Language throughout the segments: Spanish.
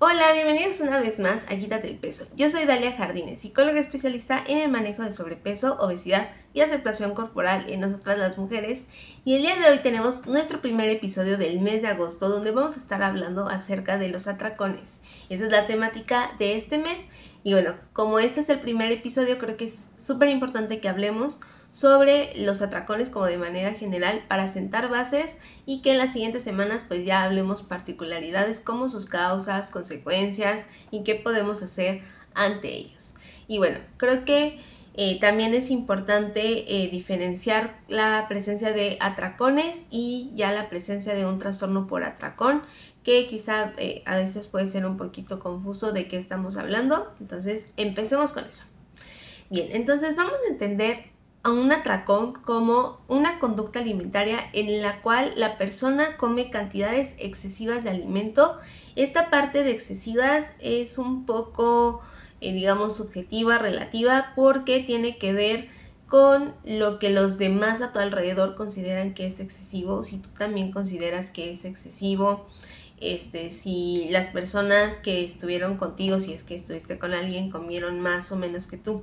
Hola, bienvenidos una vez más a Quítate el Peso. Yo soy Dalia Jardines, psicóloga especialista en el manejo de sobrepeso, obesidad y aceptación corporal en nosotras las mujeres. Y el día de hoy tenemos nuestro primer episodio del mes de agosto donde vamos a estar hablando acerca de los atracones. Esa es la temática de este mes. Y bueno, como este es el primer episodio, creo que es súper importante que hablemos sobre los atracones como de manera general para sentar bases y que en las siguientes semanas pues ya hablemos particularidades como sus causas, consecuencias y qué podemos hacer ante ellos. Y bueno, creo que eh, también es importante eh, diferenciar la presencia de atracones y ya la presencia de un trastorno por atracón, que quizá eh, a veces puede ser un poquito confuso de qué estamos hablando. Entonces, empecemos con eso. Bien, entonces vamos a entender a un atracón como una conducta alimentaria en la cual la persona come cantidades excesivas de alimento. Esta parte de excesivas es un poco, eh, digamos, subjetiva, relativa, porque tiene que ver con lo que los demás a tu alrededor consideran que es excesivo, si tú también consideras que es excesivo, este, si las personas que estuvieron contigo, si es que estuviste con alguien, comieron más o menos que tú.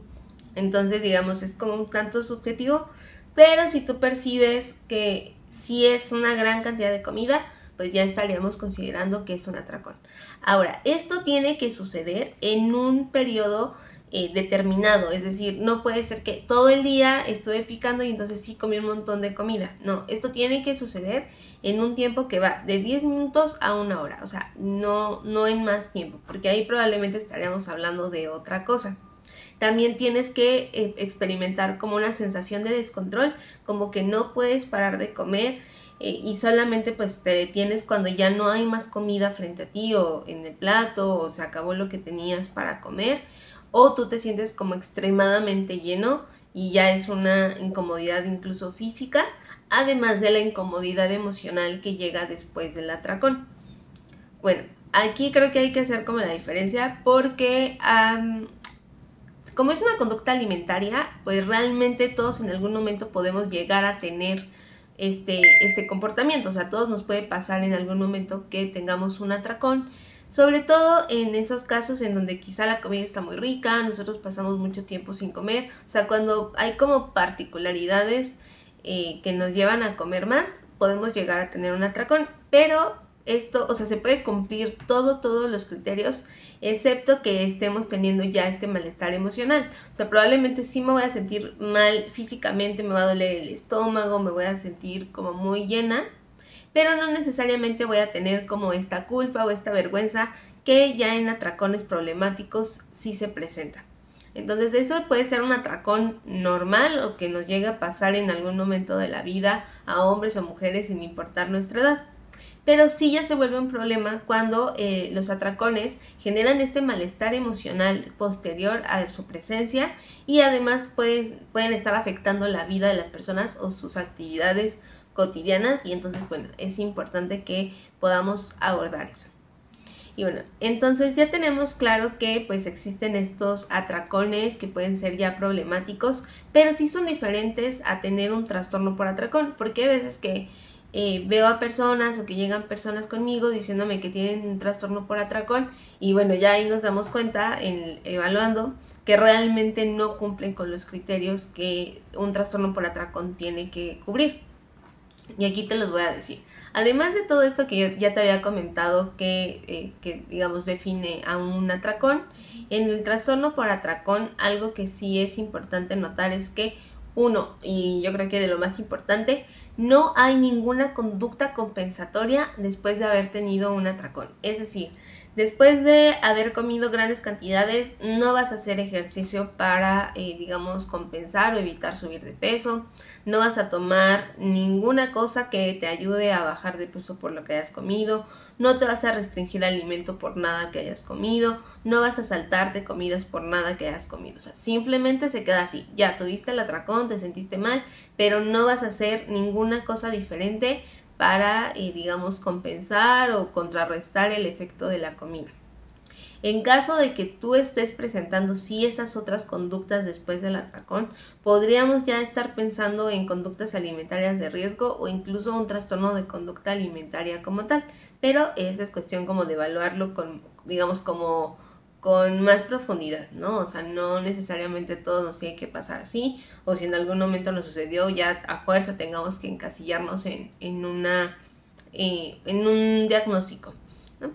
Entonces, digamos, es como un tanto subjetivo, pero si tú percibes que si es una gran cantidad de comida, pues ya estaríamos considerando que es un atracón. Ahora, esto tiene que suceder en un periodo eh, determinado, es decir, no puede ser que todo el día estuve picando y entonces sí comí un montón de comida. No, esto tiene que suceder en un tiempo que va de 10 minutos a una hora, o sea, no, no en más tiempo, porque ahí probablemente estaríamos hablando de otra cosa. También tienes que eh, experimentar como una sensación de descontrol, como que no puedes parar de comer eh, y solamente pues te detienes cuando ya no hay más comida frente a ti o en el plato o se acabó lo que tenías para comer o tú te sientes como extremadamente lleno y ya es una incomodidad incluso física, además de la incomodidad emocional que llega después del atracón. Bueno, aquí creo que hay que hacer como la diferencia porque como es una conducta alimentaria, pues realmente todos en algún momento podemos llegar a tener este, este comportamiento. O sea, a todos nos puede pasar en algún momento que tengamos un atracón. Sobre todo en esos casos en donde quizá la comida está muy rica, nosotros pasamos mucho tiempo sin comer. O sea, cuando hay como particularidades eh, que nos llevan a comer más, podemos llegar a tener un atracón. Pero esto, o sea, se puede cumplir todo, todos los criterios excepto que estemos teniendo ya este malestar emocional. O sea, probablemente sí me voy a sentir mal físicamente, me va a doler el estómago, me voy a sentir como muy llena, pero no necesariamente voy a tener como esta culpa o esta vergüenza que ya en atracones problemáticos sí se presenta. Entonces eso puede ser un atracón normal o que nos llegue a pasar en algún momento de la vida a hombres o mujeres sin importar nuestra edad pero sí ya se vuelve un problema cuando eh, los atracones generan este malestar emocional posterior a su presencia y además pueden estar afectando la vida de las personas o sus actividades cotidianas y entonces bueno, es importante que podamos abordar eso. Y bueno, entonces ya tenemos claro que pues existen estos atracones que pueden ser ya problemáticos, pero sí son diferentes a tener un trastorno por atracón, porque hay veces que eh, veo a personas o que llegan personas conmigo diciéndome que tienen un trastorno por atracón y bueno, ya ahí nos damos cuenta en, evaluando que realmente no cumplen con los criterios que un trastorno por atracón tiene que cubrir. Y aquí te los voy a decir. Además de todo esto que ya te había comentado que, eh, que, digamos, define a un atracón, en el trastorno por atracón algo que sí es importante notar es que uno, y yo creo que de lo más importante, no hay ninguna conducta compensatoria después de haber tenido un atracón. Es decir, después de haber comido grandes cantidades, no vas a hacer ejercicio para, eh, digamos, compensar o evitar subir de peso. No vas a tomar ninguna cosa que te ayude a bajar de peso por lo que hayas comido no te vas a restringir alimento por nada que hayas comido, no vas a saltarte comidas por nada que hayas comido. O sea, simplemente se queda así. Ya tuviste el atracón, te sentiste mal, pero no vas a hacer ninguna cosa diferente para, eh, digamos, compensar o contrarrestar el efecto de la comida. En caso de que tú estés presentando sí esas otras conductas después del atracón, podríamos ya estar pensando en conductas alimentarias de riesgo o incluso un trastorno de conducta alimentaria como tal. Pero esa es cuestión como de evaluarlo con, digamos, como con más profundidad, ¿no? O sea, no necesariamente todo nos tiene que pasar así, o si en algún momento nos sucedió, ya a fuerza tengamos que encasillarnos en, en una, eh, en un diagnóstico.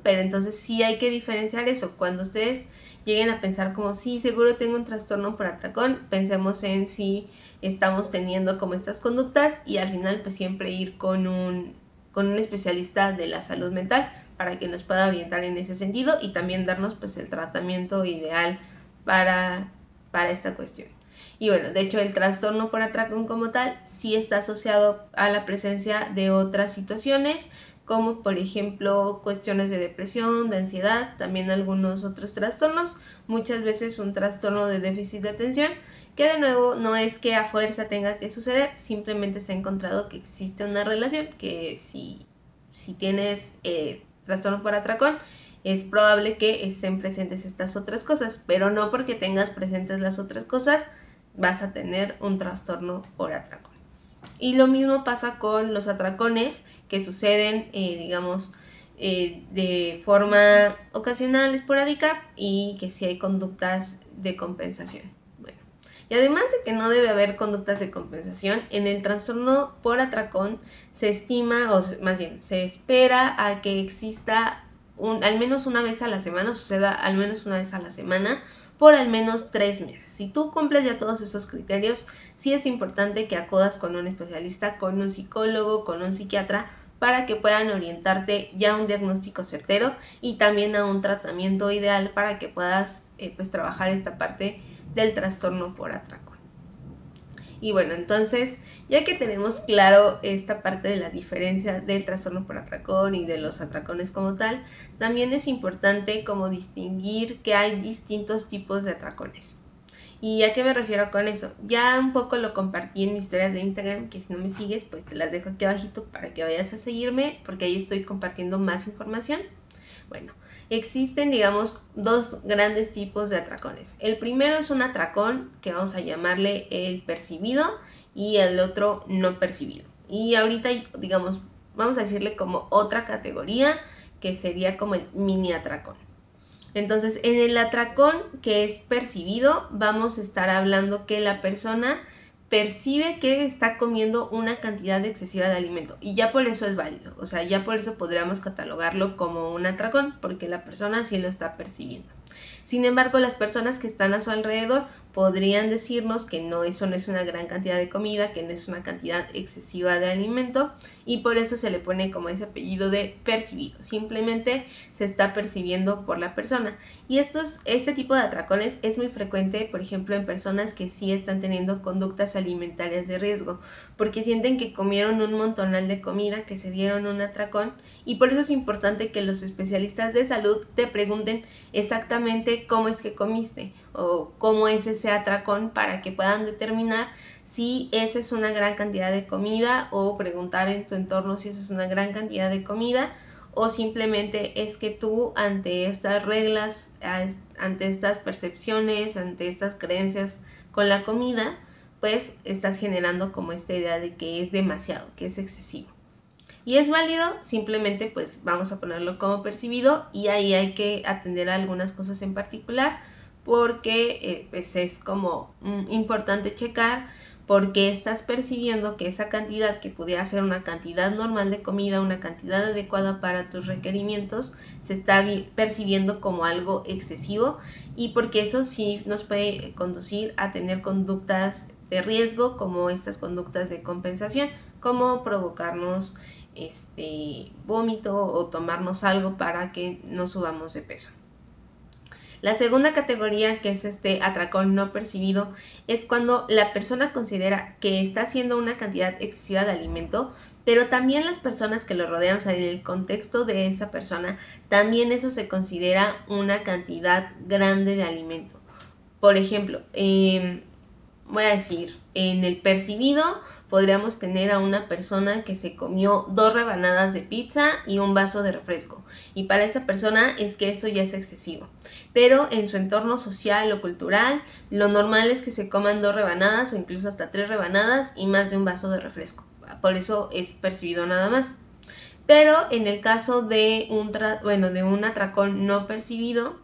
Pero entonces sí hay que diferenciar eso. Cuando ustedes lleguen a pensar como, sí, seguro tengo un trastorno por atracón, pensemos en si estamos teniendo como estas conductas y al final pues siempre ir con un, con un especialista de la salud mental para que nos pueda orientar en ese sentido y también darnos pues el tratamiento ideal para, para esta cuestión. Y bueno, de hecho el trastorno por atracón como tal sí está asociado a la presencia de otras situaciones, como por ejemplo cuestiones de depresión, de ansiedad, también algunos otros trastornos, muchas veces un trastorno de déficit de atención, que de nuevo no es que a fuerza tenga que suceder, simplemente se ha encontrado que existe una relación, que si, si tienes eh, trastorno por atracón, es probable que estén presentes estas otras cosas, pero no porque tengas presentes las otras cosas vas a tener un trastorno por atracón. Y lo mismo pasa con los atracones que suceden, eh, digamos, eh, de forma ocasional, esporádica y que sí hay conductas de compensación. Bueno, y además de que no debe haber conductas de compensación, en el trastorno por atracón se estima, o más bien, se espera a que exista un, al menos una vez a la semana, suceda al menos una vez a la semana, por al menos tres meses. Si tú cumples ya todos esos criterios, sí es importante que acudas con un especialista, con un psicólogo, con un psiquiatra, para que puedan orientarte ya a un diagnóstico certero y también a un tratamiento ideal para que puedas eh, pues trabajar esta parte del trastorno por atraco. Y bueno, entonces, ya que tenemos claro esta parte de la diferencia del trastorno por atracón y de los atracones como tal, también es importante como distinguir que hay distintos tipos de atracones. ¿Y a qué me refiero con eso? Ya un poco lo compartí en mis historias de Instagram, que si no me sigues, pues te las dejo aquí abajito para que vayas a seguirme, porque ahí estoy compartiendo más información. Bueno, existen, digamos, dos grandes tipos de atracones. El primero es un atracón que vamos a llamarle el percibido y el otro no percibido. Y ahorita, digamos, vamos a decirle como otra categoría que sería como el mini atracón. Entonces, en el atracón que es percibido, vamos a estar hablando que la persona percibe que está comiendo una cantidad excesiva de alimento y ya por eso es válido, o sea, ya por eso podríamos catalogarlo como un atracón porque la persona sí lo está percibiendo. Sin embargo, las personas que están a su alrededor podrían decirnos que no, eso no es una gran cantidad de comida, que no es una cantidad excesiva de alimento y por eso se le pone como ese apellido de percibido. Simplemente se está percibiendo por la persona. Y estos, este tipo de atracones es muy frecuente, por ejemplo, en personas que sí están teniendo conductas alimentarias de riesgo, porque sienten que comieron un montonal de comida, que se dieron un atracón y por eso es importante que los especialistas de salud te pregunten exactamente cómo es que comiste o cómo es ese atracón para que puedan determinar si esa es una gran cantidad de comida o preguntar en tu entorno si eso es una gran cantidad de comida o simplemente es que tú ante estas reglas, ante estas percepciones, ante estas creencias con la comida, pues estás generando como esta idea de que es demasiado, que es excesivo. Y es válido, simplemente pues vamos a ponerlo como percibido y ahí hay que atender a algunas cosas en particular porque eh, pues es como mm, importante checar porque estás percibiendo que esa cantidad que pudiera ser una cantidad normal de comida, una cantidad adecuada para tus requerimientos, se está percibiendo como algo excesivo y porque eso sí nos puede conducir a tener conductas de riesgo como estas conductas de compensación, como provocarnos este vómito o tomarnos algo para que no subamos de peso. La segunda categoría, que es este atracón no percibido, es cuando la persona considera que está haciendo una cantidad excesiva de alimento, pero también las personas que lo rodean, o sea, en el contexto de esa persona, también eso se considera una cantidad grande de alimento. Por ejemplo, em, voy a decir, en el percibido podríamos tener a una persona que se comió dos rebanadas de pizza y un vaso de refresco. Y para esa persona es que eso ya es excesivo. Pero en su entorno social o cultural, lo normal es que se coman dos rebanadas o incluso hasta tres rebanadas y más de un vaso de refresco. Por eso es percibido nada más. Pero en el caso de un, bueno, de un atracón no percibido,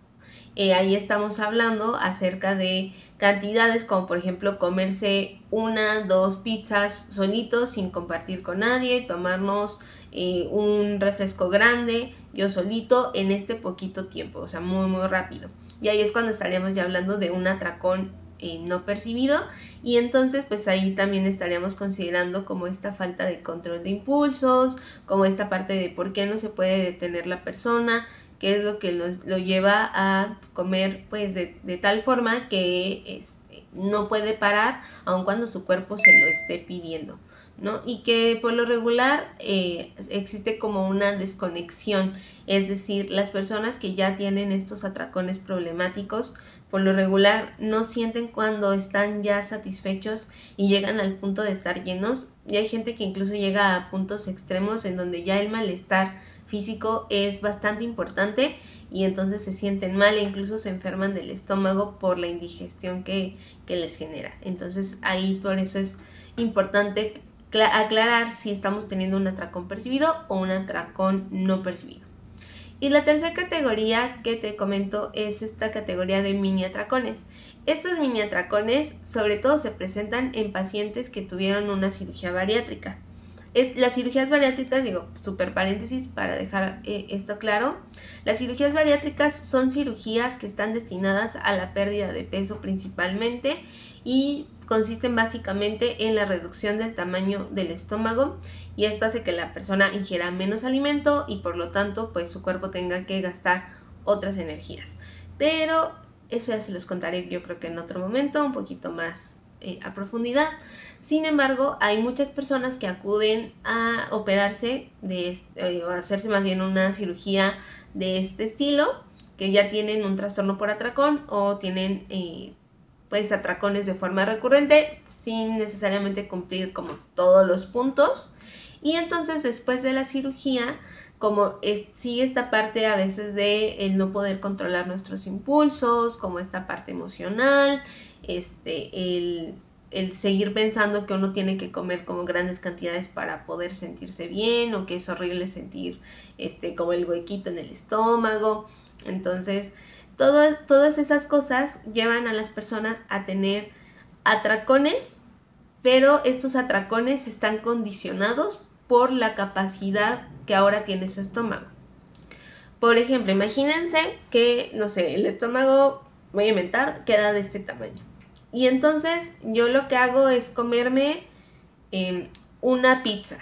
eh, ahí estamos hablando acerca de cantidades como por ejemplo comerse una, dos pizzas solitos sin compartir con nadie, tomarnos eh, un refresco grande, yo solito, en este poquito tiempo, o sea, muy, muy rápido. Y ahí es cuando estaríamos ya hablando de un atracón eh, no percibido y entonces pues ahí también estaríamos considerando como esta falta de control de impulsos, como esta parte de por qué no se puede detener la persona, qué es lo que lo lleva a comer pues de, de tal forma que este, no puede parar aun cuando su cuerpo se lo esté pidiendo. ¿no? Y que por lo regular eh, existe como una desconexión, es decir, las personas que ya tienen estos atracones problemáticos, por lo regular no sienten cuando están ya satisfechos y llegan al punto de estar llenos. Y hay gente que incluso llega a puntos extremos en donde ya el malestar físico es bastante importante y entonces se sienten mal e incluso se enferman del estómago por la indigestión que, que les genera. Entonces ahí por eso es importante aclarar si estamos teniendo un atracón percibido o un atracón no percibido. Y la tercera categoría que te comento es esta categoría de mini atracones. Estos mini atracones sobre todo se presentan en pacientes que tuvieron una cirugía bariátrica las cirugías bariátricas, digo, super paréntesis para dejar eh, esto claro, las cirugías bariátricas son cirugías que están destinadas a la pérdida de peso principalmente y consisten básicamente en la reducción del tamaño del estómago y esto hace que la persona ingiera menos alimento y por lo tanto pues su cuerpo tenga que gastar otras energías. Pero eso ya se los contaré yo creo que en otro momento, un poquito más eh, a profundidad. Sin embargo, hay muchas personas que acuden a operarse, de, eh, o hacerse más bien una cirugía de este estilo, que ya tienen un trastorno por atracón o tienen eh, pues atracones de forma recurrente sin necesariamente cumplir como todos los puntos. Y entonces después de la cirugía, como sigue esta parte a veces de el no poder controlar nuestros impulsos, como esta parte emocional, este, el el seguir pensando que uno tiene que comer como grandes cantidades para poder sentirse bien o que es horrible sentir este como el huequito en el estómago. Entonces, todas, esas cosas llevan a las personas a tener atracones, pero estos atracones están condicionados por la capacidad que ahora tiene su estómago. Por ejemplo, imagínense que, no sé, el estómago, voy a inventar, queda de este tamaño y entonces yo lo que hago es comerme em, una pizza,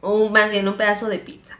o más bien un pedazo de pizza,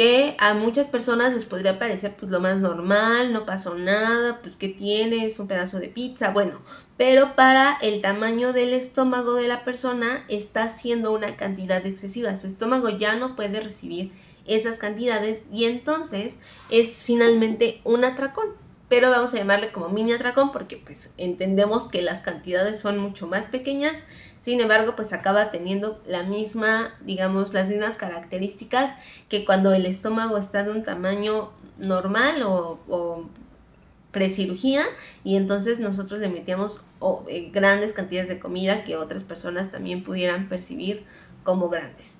que a muchas personas les podría parecer pues lo más normal, no pasó nada, pues que tienes un pedazo de pizza, bueno, pero para el tamaño del estómago de la persona está siendo una cantidad excesiva, su estómago ya no puede recibir esas cantidades y entonces es finalmente un atracón pero vamos a llamarle como mini atracón porque pues entendemos que las cantidades son mucho más pequeñas, sin embargo pues acaba teniendo la misma, digamos, las mismas características que cuando el estómago está de un tamaño normal o, o precirugía y entonces nosotros le metíamos eh, grandes cantidades de comida que otras personas también pudieran percibir como grandes.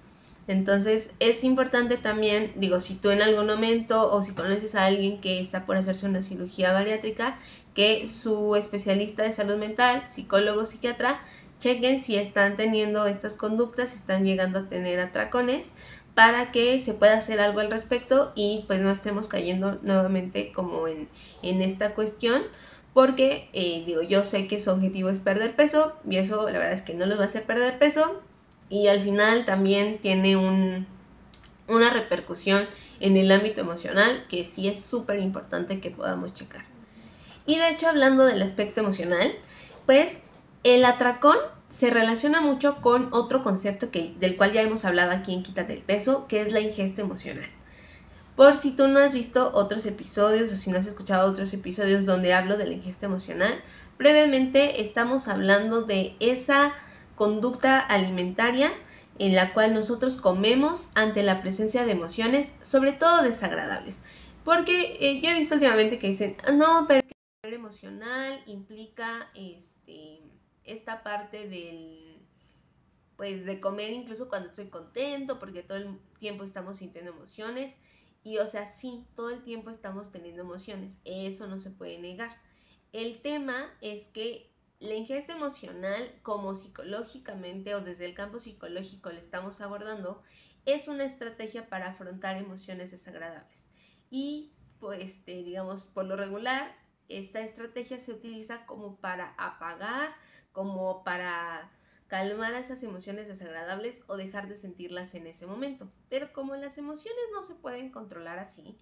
Entonces es importante también, digo, si tú en algún momento o si conoces a alguien que está por hacerse una cirugía bariátrica, que su especialista de salud mental, psicólogo, psiquiatra, chequen si están teniendo estas conductas, si están llegando a tener atracones, para que se pueda hacer algo al respecto y pues no estemos cayendo nuevamente como en, esta cuestión. Porque, eh, digo, yo sé que su objetivo es perder peso y eso la verdad es que no les va a hacer perder peso, y al final también tiene un, una repercusión en el ámbito emocional que sí es súper importante que podamos checar. Y de hecho hablando del aspecto emocional, pues el atracón se relaciona mucho con otro concepto que, del cual ya hemos hablado aquí en Quítate el peso, que es la ingesta emocional. Por si tú no has visto otros episodios o si no has escuchado otros episodios donde hablo de la ingesta emocional, brevemente estamos hablando de esa conducta alimentaria en la cual nosotros comemos ante la presencia de emociones, sobre todo desagradables. Porque eh, yo he visto últimamente que dicen, ah, no, pero es que el emocional implica este, esta parte del, pues de comer incluso cuando estoy contento, porque todo el tiempo estamos sintiendo emociones. Y o sea, sí, todo el tiempo estamos teniendo emociones, eso no se puede negar. El tema es que la ingesta emocional, como psicológicamente o desde el campo psicológico le estamos abordando, es una estrategia para afrontar emociones desagradables. Y, pues, este, digamos, por lo regular, esta estrategia se utiliza como para apagar, como para calmar esas emociones desagradables o dejar de sentirlas en ese momento. Pero como las emociones no se pueden controlar así,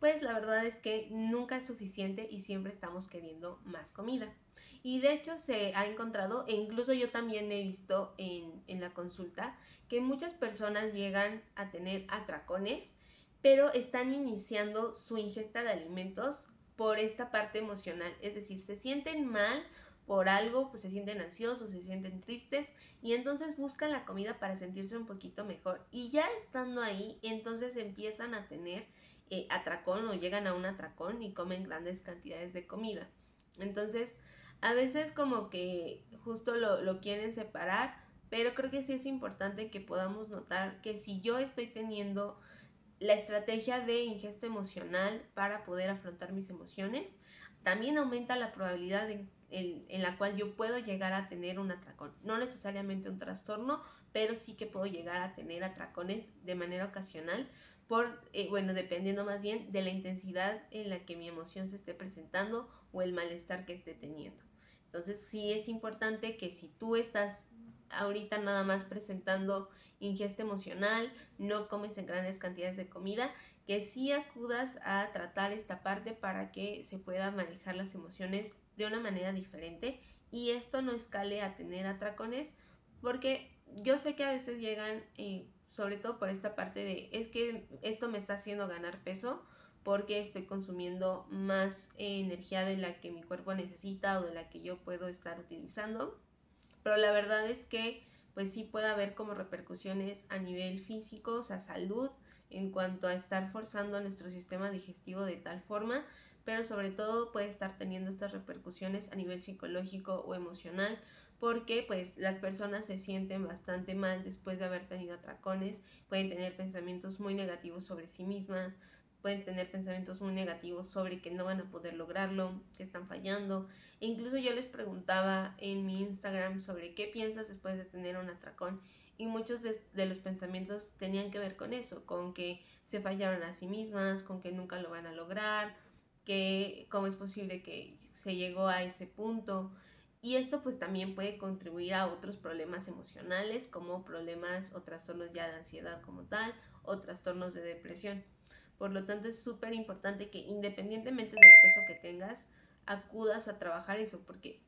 pues la verdad es que nunca es suficiente y siempre estamos queriendo más comida. Y de hecho se ha encontrado, e incluso yo también he visto en, en la consulta, que muchas personas llegan a tener atracones, pero están iniciando su ingesta de alimentos por esta parte emocional. Es decir, se sienten mal por algo, pues se sienten ansiosos, se sienten tristes y entonces buscan la comida para sentirse un poquito mejor. Y ya estando ahí, entonces empiezan a tener eh, atracón o llegan a un atracón y comen grandes cantidades de comida. Entonces, a veces como que justo lo, quieren separar, pero creo que sí es importante que podamos notar que si yo estoy teniendo la estrategia de ingesta emocional para poder afrontar mis emociones, también aumenta la probabilidad en, en, la cual yo puedo llegar a tener un atracón. No necesariamente un trastorno, pero sí que puedo llegar a tener atracones de manera ocasional, por, eh, bueno, dependiendo más bien de la intensidad en la que mi emoción se esté presentando o el malestar que esté teniendo. Entonces sí es importante que si tú estás ahorita nada más presentando ingesta emocional, no comes en grandes cantidades de comida, que sí acudas a tratar esta parte para que se pueda manejar las emociones de una manera diferente y esto no escale a tener atracones porque yo sé que a veces llegan, eh, sobre todo por esta parte de es que esto me está haciendo ganar peso porque estoy consumiendo más energía de la que mi cuerpo necesita o de la que yo puedo estar utilizando. Pero la verdad es que pues sí puede haber como repercusiones a nivel físico, o sea, salud, en cuanto a estar forzando nuestro sistema digestivo de tal forma, pero sobre todo puede estar teniendo estas repercusiones a nivel psicológico o emocional, porque pues las personas se sienten bastante mal después de haber tenido atracones, pueden tener pensamientos muy negativos sobre sí mismas, pueden tener pensamientos muy negativos sobre que no van a poder lograrlo, que están fallando. E incluso yo les preguntaba en mi Instagram sobre qué piensas después de tener un atracón y muchos de, los pensamientos tenían que ver con eso, con que se fallaron a sí mismas, con que nunca lo van a lograr, que cómo es posible que se llegó a ese punto. Y esto pues también puede contribuir a otros problemas emocionales como problemas o trastornos ya de ansiedad como tal o trastornos de depresión. Por lo tanto, es súper importante que independientemente del peso que tengas, acudas a trabajar eso, porque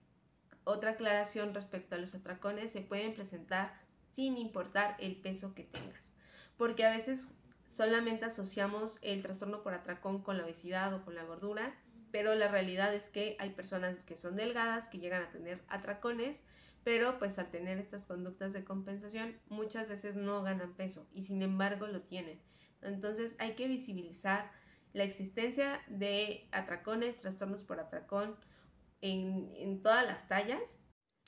otra aclaración respecto a los atracones se pueden presentar sin importar el peso que tengas, porque a veces solamente asociamos el trastorno por atracón con la obesidad o con la gordura, pero la realidad es que hay personas que son delgadas que llegan a tener atracones, pero pues al tener estas conductas de compensación muchas veces no ganan peso y sin embargo lo tienen. Entonces hay que visibilizar la existencia de atracones, trastornos por atracón en, todas las tallas.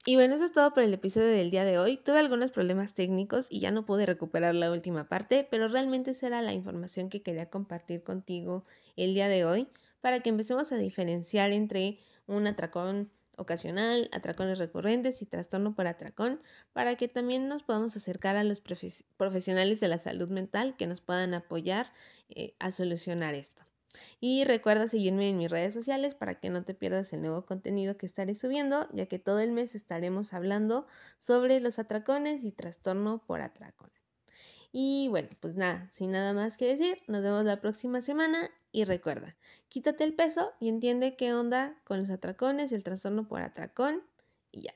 Y bueno, eso es todo por el episodio del día de hoy. Tuve algunos problemas técnicos y ya no pude recuperar la última parte, pero realmente esa era la información que quería compartir contigo el día de hoy para que empecemos a diferenciar entre un atracón ocasional, atracones recurrentes y trastorno por atracón, para que también nos podamos acercar a los profesionales de la salud mental que nos puedan apoyar eh, a solucionar esto. Y recuerda seguirme en mis redes sociales para que no te pierdas el nuevo contenido que estaré subiendo, ya que todo el mes estaremos hablando sobre los atracones y trastorno por atracón. Y bueno, pues nada, sin nada más que decir, nos vemos la próxima semana y recuerda, quítate el peso y entiende qué onda con los atracones el trastorno por atracón y ya.